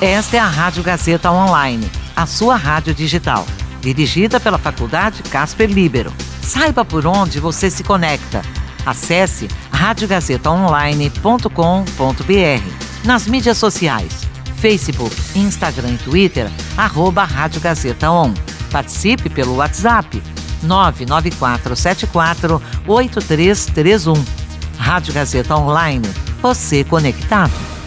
Esta é a Rádio Gazeta Online, a sua rádio digital, dirigida pela Faculdade Casper Libero. Saiba por onde você se conecta. Acesse radiogazetaonline.com.br. Nas mídias sociais, Facebook, Instagram e Twitter, arroba Rádio Gazeta On. Participe pelo WhatsApp 99474 8331. Rádio Gazeta Online, você conectado.